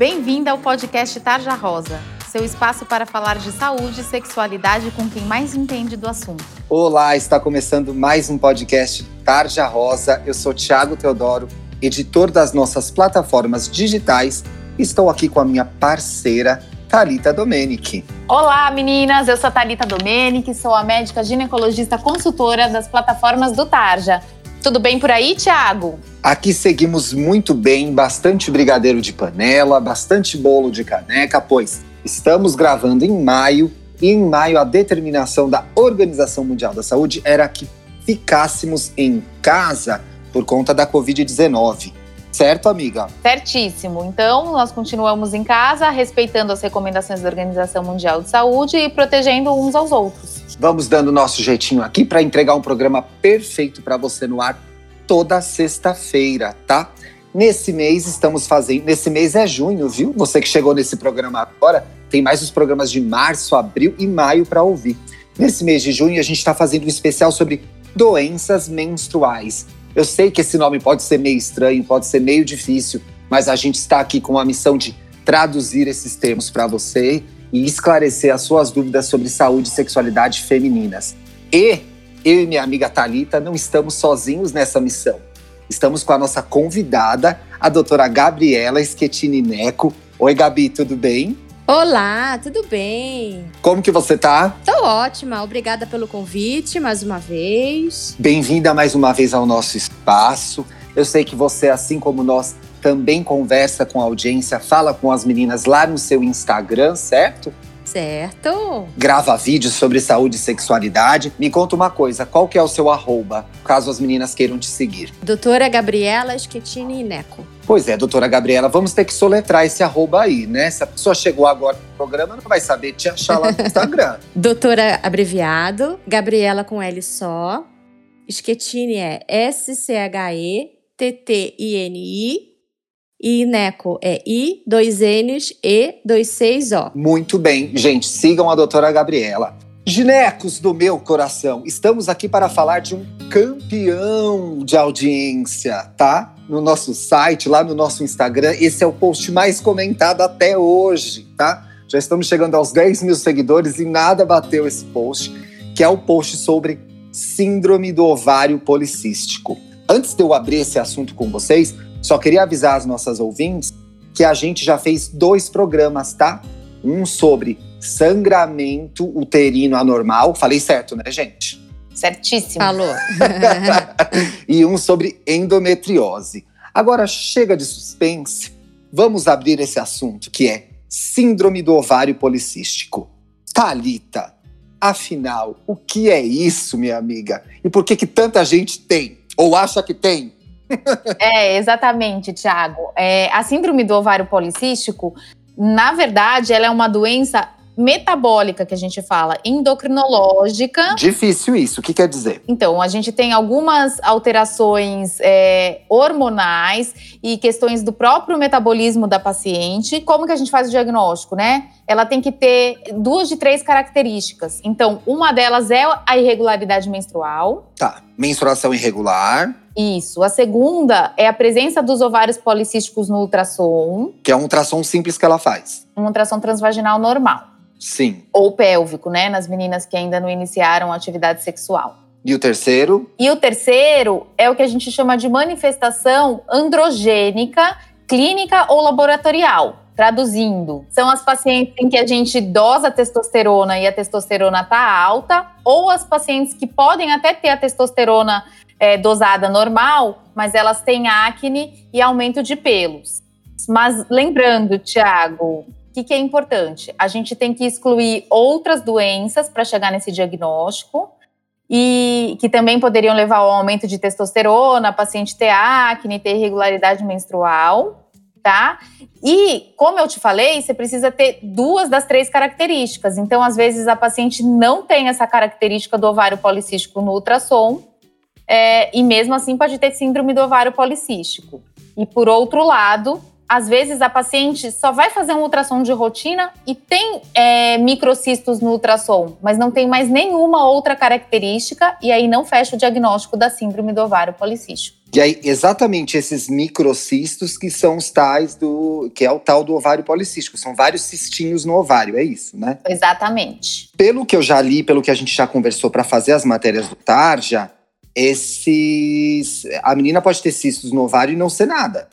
Bem-vinda ao podcast Tarja Rosa, seu espaço para falar de saúde e sexualidade com quem mais entende do assunto. Olá, está começando mais um podcast Tarja Rosa. Eu sou Thiago Teodoro, editor das nossas plataformas digitais. Estou aqui com a minha parceira, Talita Domenici. Olá, meninas. Eu sou Talita Domenici, sou a médica ginecologista consultora das plataformas do Tarja. Tudo bem por aí, Thiago? Aqui seguimos muito bem, bastante brigadeiro de panela, bastante bolo de caneca, pois estamos gravando em maio e em maio a determinação da Organização Mundial da Saúde era que ficássemos em casa por conta da Covid-19. Certo, amiga? Certíssimo. Então, nós continuamos em casa, respeitando as recomendações da Organização Mundial de Saúde e protegendo uns aos outros. Vamos dando nosso jeitinho aqui para entregar um programa perfeito para você no ar toda sexta-feira, tá? Nesse mês estamos fazendo. Nesse mês é junho, viu? Você que chegou nesse programa agora, tem mais os programas de março, abril e maio para ouvir. Nesse mês de junho, a gente está fazendo um especial sobre doenças menstruais. Eu sei que esse nome pode ser meio estranho, pode ser meio difícil, mas a gente está aqui com a missão de traduzir esses termos para você e esclarecer as suas dúvidas sobre saúde e sexualidade femininas. E eu e minha amiga Talita não estamos sozinhos nessa missão. Estamos com a nossa convidada, a doutora Gabriela Schettini Neco. Oi, Gabi, tudo bem? Olá, tudo bem? Como que você tá? Tô ótima, obrigada pelo convite mais uma vez. Bem-vinda mais uma vez ao nosso espaço. Eu sei que você, assim como nós, também conversa com a audiência, fala com as meninas lá no seu Instagram, certo? Certo. Grava vídeos sobre saúde e sexualidade. Me conta uma coisa, qual que é o seu arroba, caso as meninas queiram te seguir? Doutora Gabriela Schettini Neco. Pois é, doutora Gabriela, vamos ter que soletrar esse arroba aí, né? Se a pessoa chegou agora no programa, não vai saber te achar lá no Instagram. doutora abreviado, Gabriela com L só. Schettini é S-C-H-E-T-T-I-N-I e Neco é I, dois N's, E, dois Cs, O. Muito bem, gente, sigam a doutora Gabriela. Ginecos do meu coração, estamos aqui para falar de um campeão de audiência, tá? No nosso site, lá no nosso Instagram, esse é o post mais comentado até hoje, tá? Já estamos chegando aos 10 mil seguidores e nada bateu esse post, que é o post sobre síndrome do ovário policístico. Antes de eu abrir esse assunto com vocês, só queria avisar as nossas ouvintes que a gente já fez dois programas, tá? Um sobre sangramento uterino anormal. Falei certo, né, gente? Certíssimo. Falou. e um sobre endometriose. Agora chega de suspense. Vamos abrir esse assunto que é síndrome do ovário policístico. Talita, afinal, o que é isso, minha amiga? E por que que tanta gente tem ou acha que tem? é, exatamente, Tiago. É, a síndrome do ovário policístico, na verdade, ela é uma doença metabólica que a gente fala, endocrinológica. Difícil isso, o que quer dizer? Então, a gente tem algumas alterações é, hormonais e questões do próprio metabolismo da paciente. Como que a gente faz o diagnóstico, né? Ela tem que ter duas de três características. Então, uma delas é a irregularidade menstrual. Tá, menstruação irregular. Isso. A segunda é a presença dos ovários policísticos no ultrassom. Que é um ultrassom simples que ela faz. Um ultrassom transvaginal normal. Sim. Ou pélvico, né? Nas meninas que ainda não iniciaram atividade sexual. E o terceiro? E o terceiro é o que a gente chama de manifestação androgênica, clínica ou laboratorial. Traduzindo, são as pacientes em que a gente dosa a testosterona e a testosterona está alta, ou as pacientes que podem até ter a testosterona é, dosada normal, mas elas têm acne e aumento de pelos. Mas lembrando, Tiago, o que, que é importante? A gente tem que excluir outras doenças para chegar nesse diagnóstico e que também poderiam levar ao aumento de testosterona, paciente ter acne, ter irregularidade menstrual, tá? E, como eu te falei, você precisa ter duas das três características. Então, às vezes, a paciente não tem essa característica do ovário policístico no ultrassom, é, e mesmo assim pode ter síndrome do ovário policístico. E, por outro lado, às vezes a paciente só vai fazer um ultrassom de rotina e tem é, microcistos no ultrassom, mas não tem mais nenhuma outra característica e aí não fecha o diagnóstico da síndrome do ovário policístico. E aí, exatamente esses microcistos que são os tais do. que é o tal do ovário policístico. São vários cistinhos no ovário, é isso, né? Exatamente. Pelo que eu já li, pelo que a gente já conversou para fazer as matérias do Tarja, esses. A menina pode ter cistos no ovário e não ser nada.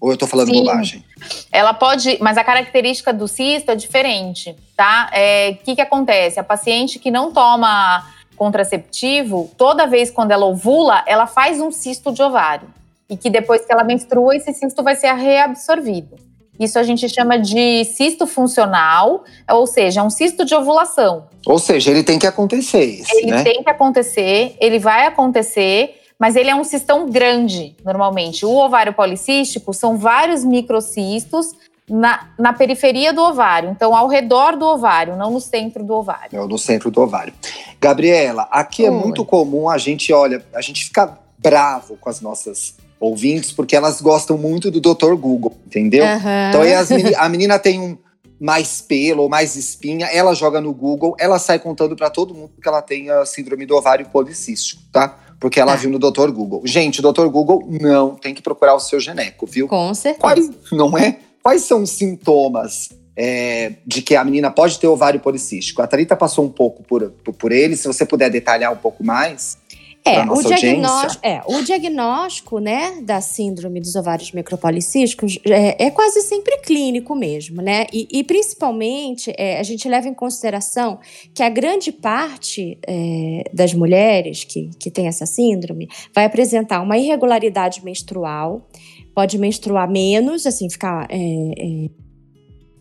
Ou eu tô falando Sim. bobagem? Ela pode, mas a característica do cisto é diferente, tá? O é, que, que acontece? A paciente que não toma contraceptivo, toda vez quando ela ovula, ela faz um cisto de ovário. E que depois que ela menstrua, esse cisto vai ser reabsorvido. Isso a gente chama de cisto funcional, ou seja, é um cisto de ovulação. Ou seja, ele tem que acontecer. Esse, ele né? tem que acontecer, ele vai acontecer, mas ele é um cistão grande, normalmente. O ovário policístico são vários microcistos na, na periferia do ovário, então ao redor do ovário, não no centro do ovário. Não, no centro do ovário. Gabriela, aqui é Oi. é muito comum a gente, olha, a gente fica bravo com as nossas ouvintes, porque elas gostam muito do Dr. Google, entendeu? Uhum. Então aí meni, a menina tem um mais pelo ou mais espinha, ela joga no Google, ela sai contando para todo mundo que ela tem a síndrome do ovário policístico, tá? Porque ela viu no Dr. Google. Gente, o Dr. Google não tem que procurar o seu geneco, viu? Com certeza. Quais, não é? Quais são os sintomas é, de que a menina pode ter ovário policístico? A Thalita passou um pouco por, por, por ele, se você puder detalhar um pouco mais. É, o diagnóstico, é, o diagnóstico né, da síndrome dos ovários micropolicísticos é, é quase sempre clínico mesmo, né? E, e principalmente é, a gente leva em consideração que a grande parte é, das mulheres que, que tem essa síndrome vai apresentar uma irregularidade menstrual, pode menstruar menos, assim, ficar.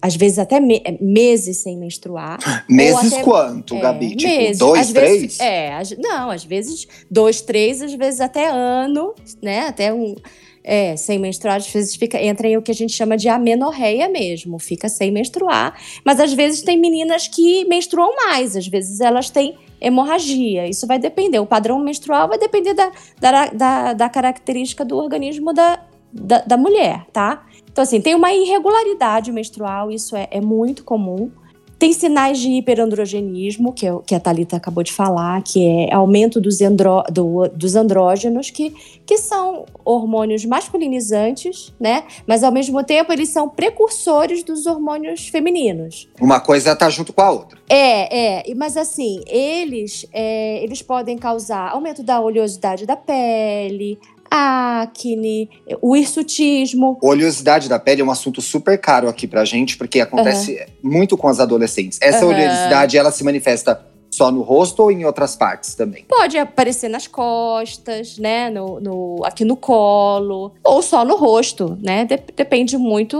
Às vezes até me meses sem menstruar. Meses até, quanto, é, Gabi? Tipo, meses. dois, às três? Vezes, é, não, às vezes dois, três, às vezes até ano, né? Até um. É, sem menstruar, às vezes fica, entra em o que a gente chama de amenorreia mesmo, fica sem menstruar. Mas às vezes tem meninas que menstruam mais, às vezes elas têm hemorragia. Isso vai depender. O padrão menstrual vai depender da, da, da, da característica do organismo da, da, da mulher, tá? Então, assim, tem uma irregularidade menstrual, isso é, é muito comum. Tem sinais de hiperandrogenismo, que, é, que a Thalita acabou de falar, que é aumento dos, andro, do, dos andrógenos, que, que são hormônios masculinizantes, né? Mas ao mesmo tempo eles são precursores dos hormônios femininos. Uma coisa tá junto com a outra. É, é. Mas assim, eles, é, eles podem causar aumento da oleosidade da pele, acne, o hirsutismo. Oleosidade da pele é um assunto super caro aqui pra gente, porque acontece uhum. muito com as adolescentes. Essa uhum. oleosidade, ela se manifesta só no rosto ou em outras partes também? Pode aparecer nas costas, né? No, no aqui no colo, ou só no rosto, né? depende muito,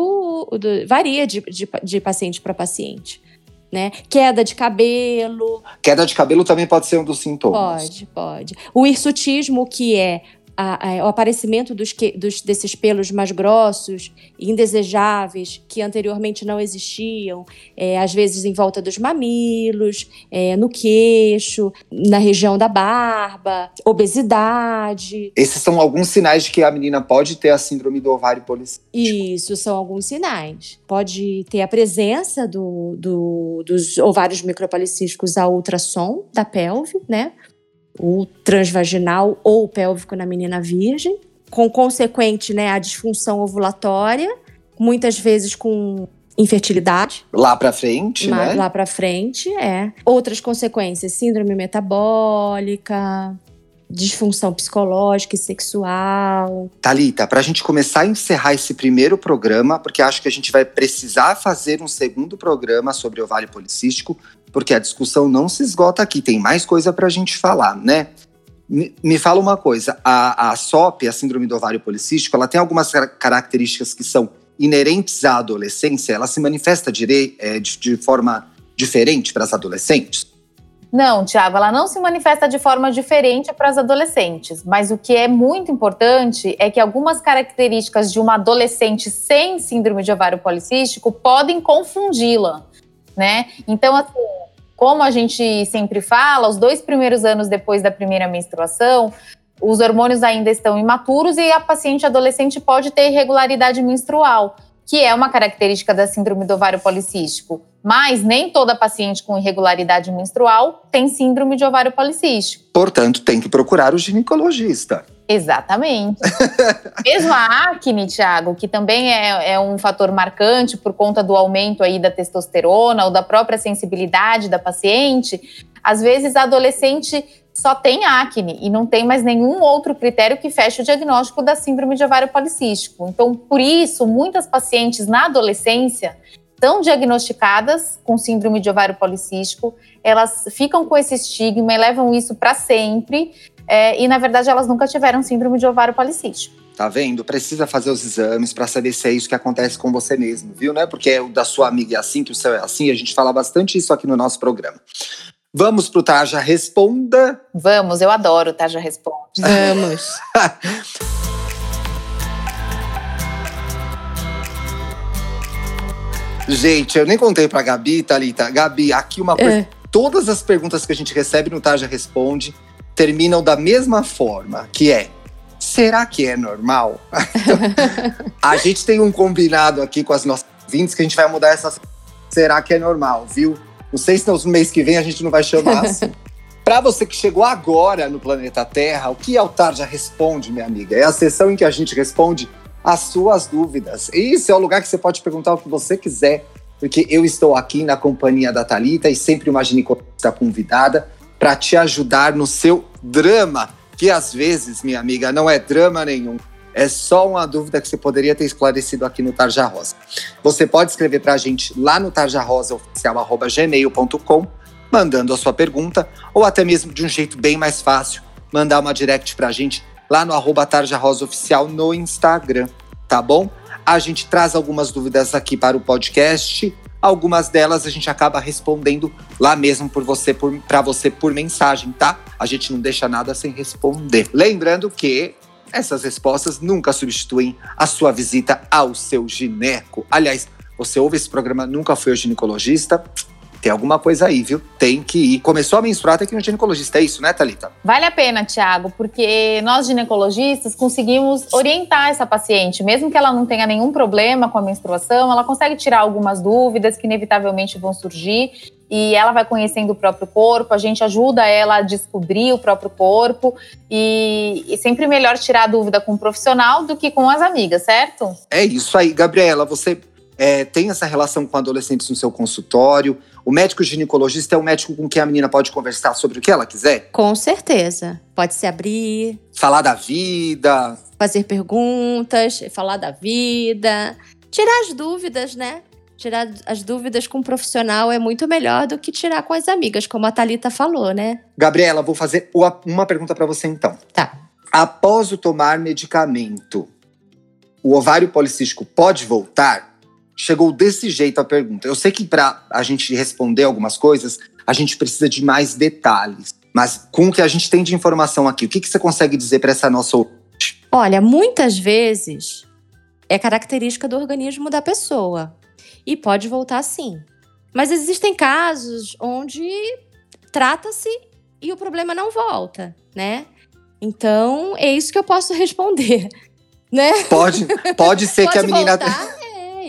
do, varia de, de, de paciente para paciente. Né? Queda de cabelo. Queda de cabelo também pode ser um dos sintomas. Pode, pode. O hirsutismo, que é a, a, o aparecimento dos, que, dos, desses pelos mais grossos indesejáveis que anteriormente não existiam, é, às vezes em volta dos mamilos, é, no queixo, na região da barba, obesidade. Esses são alguns sinais de que a menina pode ter a síndrome do ovário policístico. Isso, são alguns sinais. Pode ter a presença do, do, dos ovários micropolicísticos a ultrassom da pelve, né? O transvaginal ou pélvico na menina virgem, com consequente né, a disfunção ovulatória, muitas vezes com infertilidade. Lá para frente, né? Lá para frente, é. Outras consequências, síndrome metabólica, disfunção psicológica e sexual. Talita, para a gente começar a encerrar esse primeiro programa, porque acho que a gente vai precisar fazer um segundo programa sobre ovário policístico, porque a discussão não se esgota aqui, tem mais coisa para a gente falar, né? Me, fala uma coisa, a, a SOP, a síndrome do ovário policístico, ela tem algumas características que são inerentes à adolescência, ela se manifesta é, de, de forma diferente para as adolescentes? Não, Tiago, ela não se manifesta de forma diferente para as adolescentes, mas o que é muito importante é que algumas características de uma adolescente sem síndrome de ovário policístico podem confundi-la, né? Então, assim, como a gente sempre fala, os dois primeiros anos depois da primeira menstruação os hormônios ainda estão imaturos e a paciente adolescente pode ter irregularidade menstrual, que é uma característica da síndrome do ovário policístico. Mas nem toda paciente com irregularidade menstrual tem síndrome de ovário policístico. Portanto, tem que procurar o ginecologista. Exatamente. Mesmo a acne, Thiago, que também é, é, um fator marcante por conta do aumento aí da testosterona ou da própria sensibilidade da paciente, às vezes a adolescente só tem acne e não tem mais nenhum outro critério que feche o diagnóstico da síndrome de ovário policístico. Então, por isso, muitas pacientes na adolescência são diagnosticadas com síndrome de ovário policístico, elas ficam com esse estigma e levam isso para sempre, é, e na verdade elas nunca tiveram síndrome de ovário policístico. Tá vendo? Precisa fazer os exames para saber se é isso que acontece com você mesmo, viu? Não é porque o da sua amiga é assim, que o seu é assim. A gente fala bastante isso aqui no nosso programa. Vamos pro Tarja Responda? Vamos, eu adoro o Tarja Responde. Vamos. Gente, eu nem contei pra Gabi, Thalita. Gabi, aqui uma coisa. É. Todas as perguntas que a gente recebe no Tarja Responde terminam da mesma forma, que é será que é normal? a gente tem um combinado aqui com as nossas vindas que a gente vai mudar essa. Será que é normal, viu? Não sei se no mês que vem a gente não vai chamar assim. Para você que chegou agora no planeta Terra, o que é o Tarja Responde, minha amiga? É a sessão em que a gente responde as suas dúvidas. Isso é o lugar que você pode perguntar o que você quiser, porque eu estou aqui na companhia da Talita e sempre uma ginecologista convidada para te ajudar no seu drama, que às vezes, minha amiga, não é drama nenhum. É só uma dúvida que você poderia ter esclarecido aqui no Tarja Rosa. Você pode escrever para a gente lá no tarjarosaoficial.gmail.com, mandando a sua pergunta, ou até mesmo de um jeito bem mais fácil, mandar uma direct para a gente lá no arroba Oficial no Instagram, tá bom? A gente traz algumas dúvidas aqui para o podcast. Algumas delas a gente acaba respondendo lá mesmo por você, para você por mensagem, tá? A gente não deixa nada sem responder. Lembrando que essas respostas nunca substituem a sua visita ao seu gineco. Aliás, você ouve esse programa, nunca foi ao ginecologista? Tem alguma coisa aí, viu? Tem que ir. Começou a menstruar, tem que ir no ginecologista. É isso, né, Thalita? Vale a pena, Tiago, porque nós ginecologistas conseguimos orientar essa paciente. Mesmo que ela não tenha nenhum problema com a menstruação, ela consegue tirar algumas dúvidas que inevitavelmente vão surgir e ela vai conhecendo o próprio corpo, a gente ajuda ela a descobrir o próprio corpo e, e, sempre melhor tirar a dúvida com um profissional do que com as amigas, certo? É isso aí, Gabriela. Você é, tem essa relação com adolescentes no seu consultório? O médico ginecologista é um médico com quem a menina pode conversar sobre o que ela quiser? Com certeza. Pode se abrir. Falar da vida. Fazer perguntas, falar da vida. Tirar as dúvidas, né? Tirar as dúvidas com um profissional é muito melhor do que tirar com as amigas, como a Thalita falou, né? Gabriela, vou fazer uma pergunta para você então. Tá. Após o tomar medicamento, o ovário policístico pode voltar? Chegou desse jeito a pergunta. Eu sei que para a gente responder algumas coisas, a gente precisa de mais detalhes. Mas com o que a gente tem de informação aqui, o que, que você consegue dizer para essa nossa ouvinte? Olha, muitas vezes é característica do organismo da pessoa e pode voltar sim. Mas existem casos onde trata-se e o problema não volta, né? Então, é isso que eu posso responder, né? Pode, pode ser pode que a menina voltar,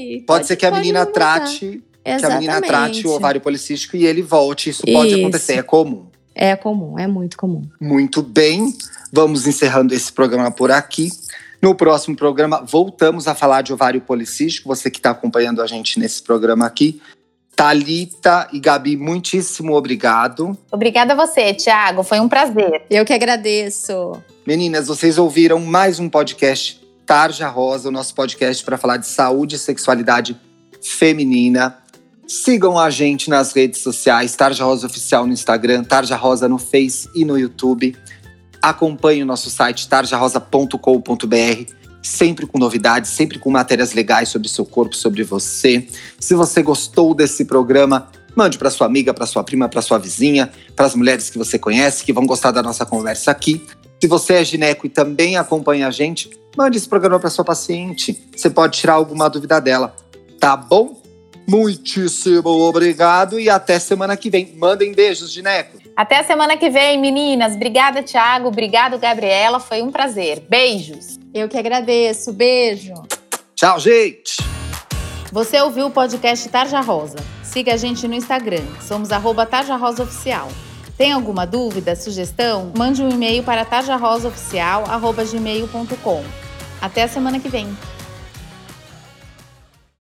Pode, pode ser que a menina trate. Que a menina trate o ovário policístico e ele volte. Isso, Isso pode acontecer, é comum. É comum, é muito comum. Muito bem. Vamos encerrando esse programa por aqui. No próximo programa, voltamos a falar de ovário policístico. Você que está acompanhando a gente nesse programa aqui. Talita e Gabi, muitíssimo obrigado. Obrigada a você, Thiago. Foi um prazer. Eu que agradeço. Meninas, vocês ouviram mais um podcast Tarja Rosa, o nosso podcast para falar de saúde e sexualidade feminina. Sigam a gente nas redes sociais, Tarja Rosa Oficial no Instagram, Tarja Rosa no Face e no YouTube. Acompanhe o nosso site tarjarosa.com.br, sempre com novidades, sempre com matérias legais sobre seu corpo, sobre você. Se você gostou desse programa, mande para sua amiga, para sua prima, para sua vizinha, para as mulheres que você conhece que vão gostar da nossa conversa aqui. Se você é gineco e também acompanha a gente, mande esse programa para sua paciente. Você pode tirar alguma dúvida dela, tá bom? Muitíssimo obrigado e até semana que vem. Mandem beijos, gineco. Até a semana que vem, meninas. Obrigada, Thiago. Obrigado, Gabriela. Foi um prazer. Beijos. Eu que agradeço. Beijo. Tchau, gente. Você ouviu o podcast Tarja Rosa. Siga a gente no Instagram. Somos arroba Tarja Rosa Oficial. Tem alguma dúvida, sugestão? Mande um e-mail para tarjarosaoficial.gmail.com. Até a semana que vem.